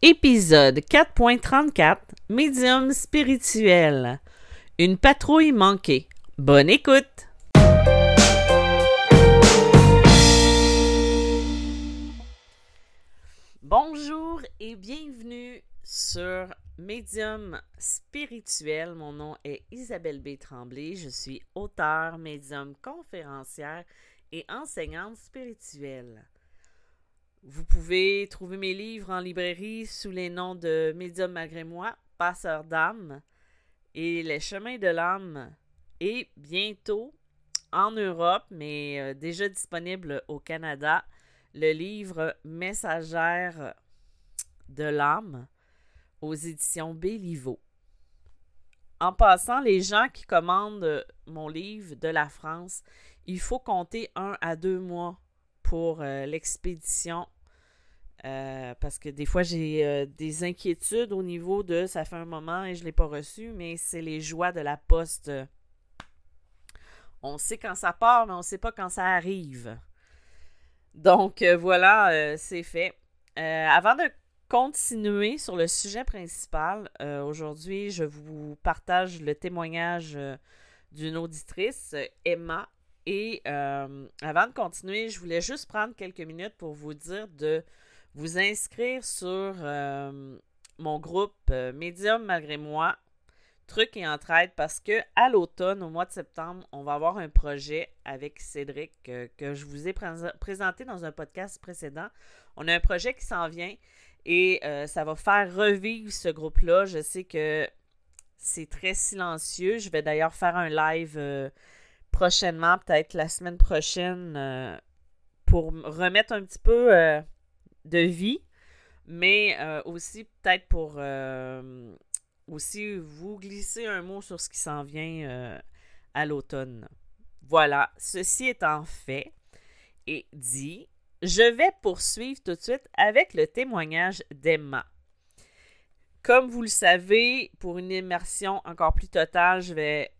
Épisode 4.34 Médium spirituel. Une patrouille manquée. Bonne écoute! Bonjour et bienvenue sur Médium spirituel. Mon nom est Isabelle B. Tremblay. Je suis auteure, médium, conférencière et enseignante spirituelle. Vous pouvez trouver mes livres en librairie sous les noms de Médium malgré moi, Passeur d'âme et Les chemins de l'âme et bientôt en Europe, mais euh, déjà disponible au Canada, le livre Messagère de l'âme aux éditions Béliveau. En passant, les gens qui commandent mon livre de la France, il faut compter un à deux mois pour euh, l'expédition euh, parce que des fois, j'ai euh, des inquiétudes au niveau de ça fait un moment et je ne l'ai pas reçu, mais c'est les joies de la poste. On sait quand ça part, mais on ne sait pas quand ça arrive. Donc voilà, c'est fait. avant de continuer sur le sujet principal, aujourd'hui, je vous partage le témoignage d'une auditrice, Emma, et euh, avant de continuer, je voulais juste prendre quelques minutes pour vous dire de vous inscrire sur euh, mon groupe euh, Médium malgré moi, trucs et entraide, parce que à l'automne, au mois de septembre, on va avoir un projet avec Cédric que je vous ai présenté dans un podcast précédent. On a un projet qui s'en vient et ça va faire revivre ce groupe-là. Je sais que c'est très silencieux. Je vais d'ailleurs faire un live prochainement, peut-être la semaine prochaine, euh, pour remettre un petit peu euh, de vie, mais euh, aussi peut-être pour aussi vous glisser un mot sur ce qui s'en vient à l'automne. Voilà, ceci étant fait et dit, je vais poursuivre tout de suite avec le témoignage d'Emma. Comme vous le savez, pour une immersion encore plus totale, je vais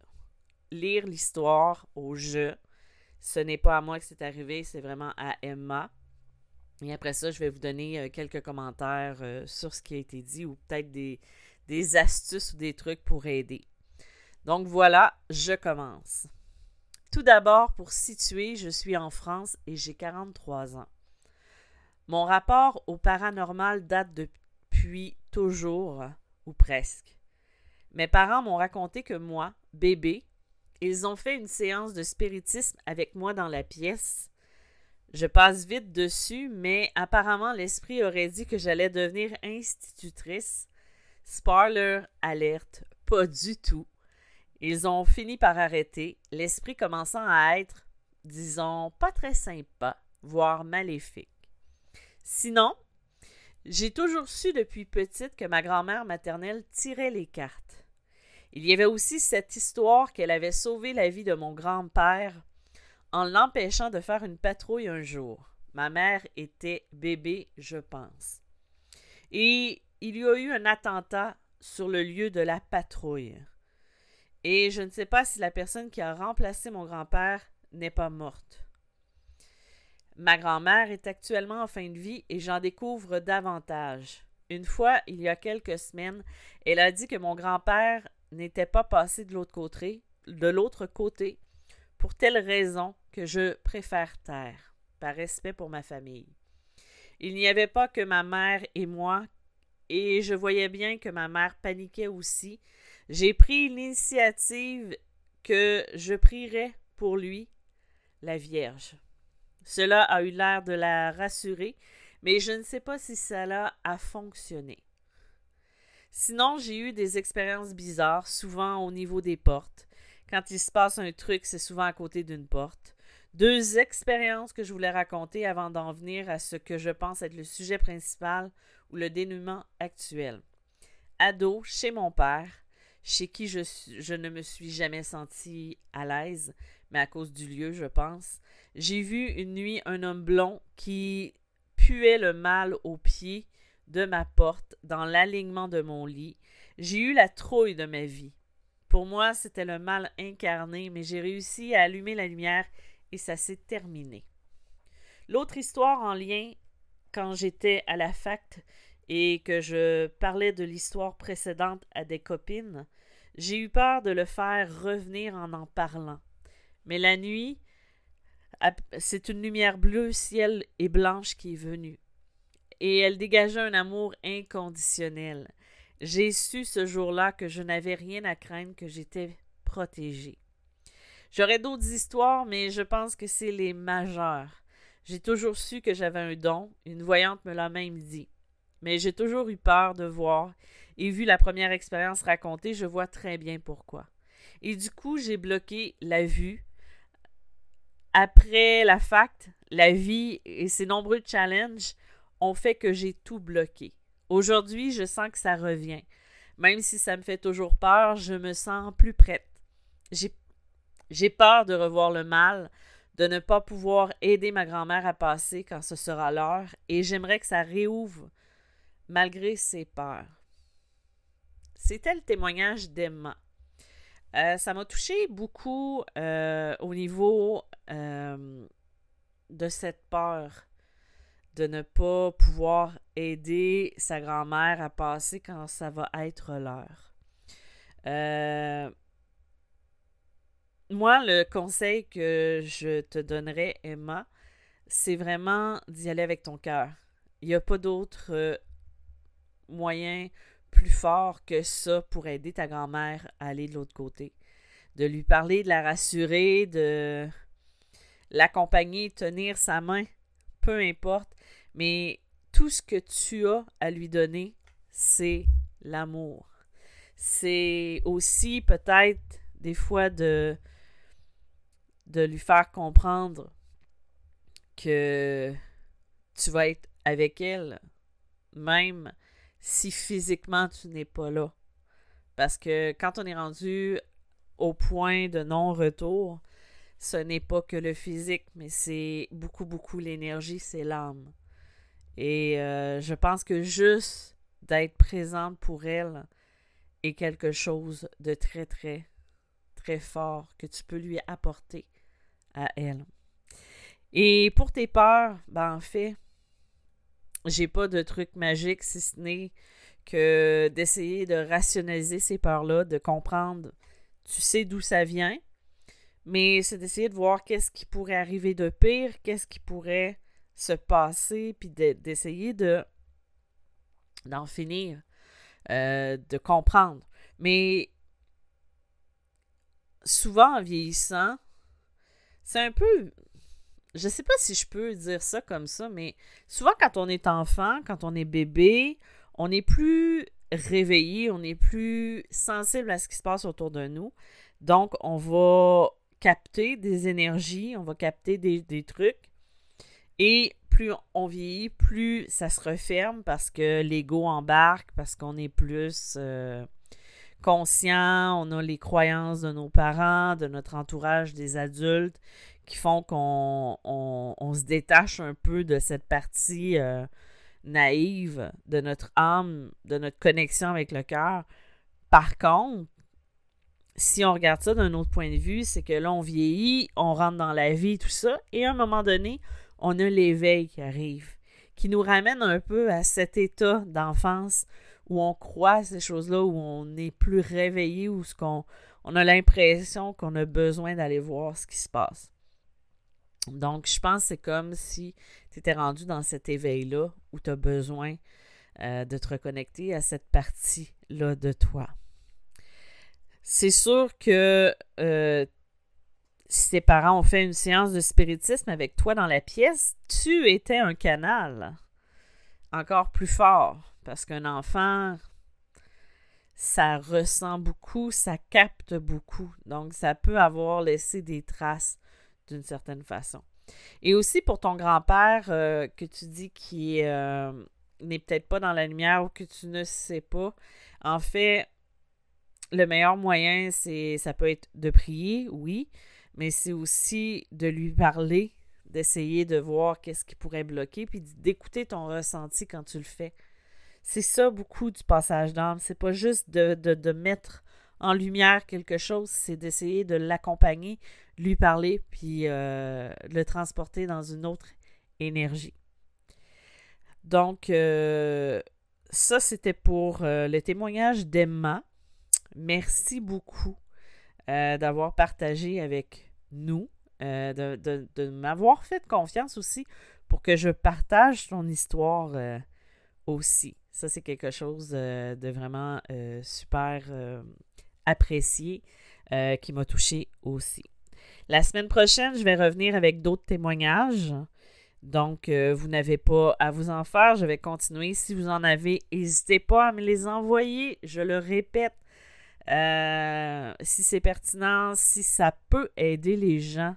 lire l'histoire au jeu. Ce n'est pas à moi que c'est arrivé, c'est vraiment à Emma. Et après ça, je vais vous donner euh, quelques commentaires euh, sur ce qui a été dit ou peut-être des, des astuces ou des trucs pour aider. Donc voilà, je commence. Tout d'abord, pour situer, je suis en France et j'ai 43 ans. Mon rapport au paranormal date depuis toujours, ou presque. Mes parents m'ont raconté que moi, bébé, ils ont fait une séance de spiritisme avec moi dans la pièce. Je passe vite dessus, mais apparemment l'esprit aurait dit que j'allais devenir institutrice. Spoiler alerte, pas du tout. Ils ont fini par arrêter, l'esprit commençant à être, disons, pas très sympa, voire maléfique. Sinon, j'ai toujours su depuis petite que ma grand-mère maternelle tirait les cartes. Il y avait aussi cette histoire qu'elle avait sauvé la vie de mon grand-père en l'empêchant de faire une patrouille un jour. Ma mère était bébé, je pense. Et il y a eu un attentat sur le lieu de la patrouille. Et je ne sais pas si la personne qui a remplacé mon grand-père n'est pas morte. Ma grand-mère est actuellement en fin de vie et j'en découvre davantage. Une fois, il y a quelques semaines, elle a dit que mon grand-père n'était pas passé de l'autre côté, de l'autre côté, pour telle raison que je préfère taire, par respect pour ma famille. Il n'y avait pas que ma mère et moi, et je voyais bien que ma mère paniquait aussi. J'ai pris l'initiative que je prierais pour lui, la Vierge. Cela a eu l'air de la rassurer, mais je ne sais pas si cela a fonctionné. Sinon, j'ai eu des expériences bizarres, souvent au niveau des portes. Quand il se passe un truc, c'est souvent à côté d'une porte. Deux expériences que je voulais raconter avant d'en venir à ce que je pense être le sujet principal ou le dénouement actuel. Ado, chez mon père, chez qui je, ne me suis jamais senti à l'aise, mais à cause du lieu, je pense, j'ai vu une nuit un homme blond qui puait le mal aux pieds de ma porte, dans l'alignement de mon lit. J'ai eu la trouille de ma vie. Pour moi, c'était le mal incarné, mais j'ai réussi à allumer la lumière et ça s'est terminé. L'autre histoire en lien, quand j'étais à la fac et que je parlais de l'histoire précédente à des copines, j'ai eu peur de le faire revenir en en parlant. Mais la nuit, c'est une lumière bleue, ciel et blanche qui est venue. Et elle dégageait un amour inconditionnel. J'ai su ce jour-là que je n'avais rien à craindre, que j'étais protégée. J'aurais d'autres histoires, mais je pense que c'est les majeures. J'ai toujours su que j'avais un don, une voyante me l'a même dit. Mais j'ai toujours eu peur de voir, et vu la première expérience racontée, je vois très bien pourquoi. Et du coup, j'ai bloqué la vue. Après la fact, la vie et ses nombreux challenges ont fait que j'ai tout bloqué. Aujourd'hui, je sens que ça revient. Même si ça me fait toujours peur, je me sens plus prête. J'ai peur de revoir le mal, de ne pas pouvoir aider ma grand-mère à passer quand ce sera l'heure, et j'aimerais que ça réouvre malgré ses peurs. C'était le témoignage d'Emma. Euh, ça m'a touché beaucoup euh, au niveau euh, de cette peur de ne pas pouvoir aider sa grand-mère à passer quand ça va être l'heure. moi, le conseil que je te donnerais, Emma, c'est vraiment d'y aller avec ton cœur. Il n'y a pas d'autre moyen plus fort que ça pour aider ta grand-mère à aller de l'autre côté. De lui parler, de la rassurer, de l'accompagner, tenir sa main, peu importe. Mais tout ce que tu as à lui donner, c'est l'amour. C'est aussi peut-être des fois de, de lui faire comprendre que tu vas être avec elle, même si physiquement tu n'es pas là. Parce que quand on est rendu au point de non-retour, ce n'est pas que le physique, mais c'est beaucoup, beaucoup l'énergie, c'est l'âme. Et euh, je pense que juste d'être présente pour elle est quelque chose de très, très, très fort que tu peux lui apporter à elle. Et pour tes peurs, ben en fait, j'ai pas de truc magique si ce n'est que d'essayer de rationaliser ces peurs-là, de comprendre, tu sais d'où ça vient, mais c'est d'essayer de voir qu'est-ce qui pourrait arriver de pire, qu'est-ce qui pourrait se passer, puis d'essayer de d'en finir, euh, de comprendre. Mais souvent en vieillissant, c'est un peu je sais pas si je peux dire ça comme ça, mais souvent quand on est enfant, quand on est bébé, on est plus réveillé, on est plus sensible à ce qui se passe autour de nous. Donc, on va capter des énergies, on va capter des, trucs. Et plus on vieillit, plus ça se referme parce que l'ego embarque, parce qu'on est plus euh, conscient, on a les croyances de nos parents, de notre entourage, des adultes qui font qu'on on, se détache un peu de cette partie euh, naïve de notre âme, de notre connexion avec le cœur. Par contre, si on regarde ça d'un autre point de vue, c'est que là, on vieillit, on rentre dans la vie, tout ça, et à un moment donné, on a l'éveil qui arrive, qui nous ramène un peu à cet état d'enfance où on croit ces choses-là, où on est plus réveillé, où ce on a l'impression qu'on a besoin d'aller voir ce qui se passe. Donc, je pense que c'est comme si tu étais rendu dans cet éveil-là où tu as besoin euh, de te reconnecter à cette partie-là de toi. C'est sûr que euh, si tes parents ont fait une séance de spiritisme avec toi dans la pièce, tu étais un canal encore plus fort parce qu'un enfant, ça ressent beaucoup, ça capte beaucoup. Donc, ça peut avoir laissé des traces d'une certaine façon. Et aussi pour ton grand-père euh, que tu dis qui euh, n'est peut-être pas dans la lumière ou que tu ne sais pas, en fait, le meilleur moyen, c'est ça peut être de prier, oui, mais c'est aussi de lui parler, d'essayer de voir qu'est-ce qui pourrait bloquer, puis d'écouter ton ressenti quand tu le fais. C'est ça beaucoup du passage d'âme. C'est pas juste de, mettre en lumière quelque chose, c'est d'essayer de l'accompagner, lui parler, puis euh, le transporter dans une autre énergie. Donc, euh, ça, c'était pour le témoignage d'Emma. Merci beaucoup d'avoir partagé avec nous, de, de m'avoir fait confiance aussi pour que je partage ton histoire aussi. Ça, c'est quelque chose de vraiment super apprécié qui m'a touché aussi. La semaine prochaine, je vais revenir avec d'autres témoignages. Donc, euh, vous n'avez pas à vous en faire. Je vais continuer. Si vous en avez, n'hésitez pas à me les envoyer. Je le répète. Euh, si c'est pertinent, si ça peut aider les gens.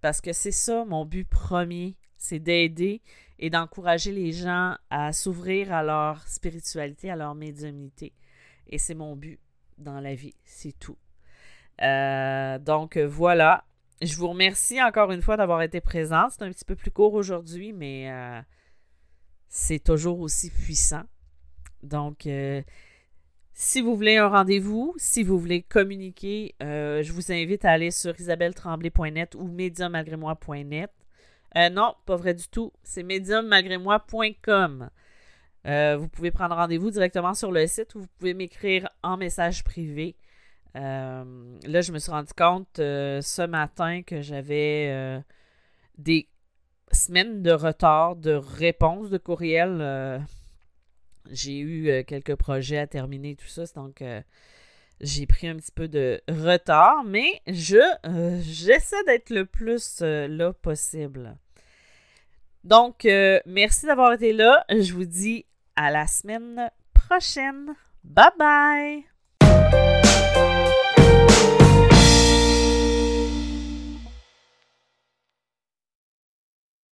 Parce que c'est ça mon but premier, c'est d'aider et d'encourager les gens à s'ouvrir à leur spiritualité, à leur médiumnité. Et c'est mon but dans la vie, c'est tout. Euh, donc voilà. Je vous remercie encore une fois d'avoir été présent. C'est un petit peu plus court aujourd'hui, mais euh, c'est toujours aussi puissant. Donc, si vous voulez un rendez-vous, si vous voulez communiquer, je vous invite à aller sur isabelletremblay.net ou médiummalgrémoi.net. non, pas vrai du tout. C'est médiummalgrémoi.com. vous pouvez prendre rendez-vous directement sur le site ou vous pouvez m'écrire en message privé. Euh, là, je me suis rendu compte euh, ce matin que j'avais euh, des semaines de retard de réponse de courriel. J'ai eu quelques projets à terminer, tout ça. Donc, j'ai pris un petit peu de retard, mais je j'essaie d'être le plus là possible. Donc, merci d'avoir été là. Je vous dis à la semaine prochaine. Bye bye!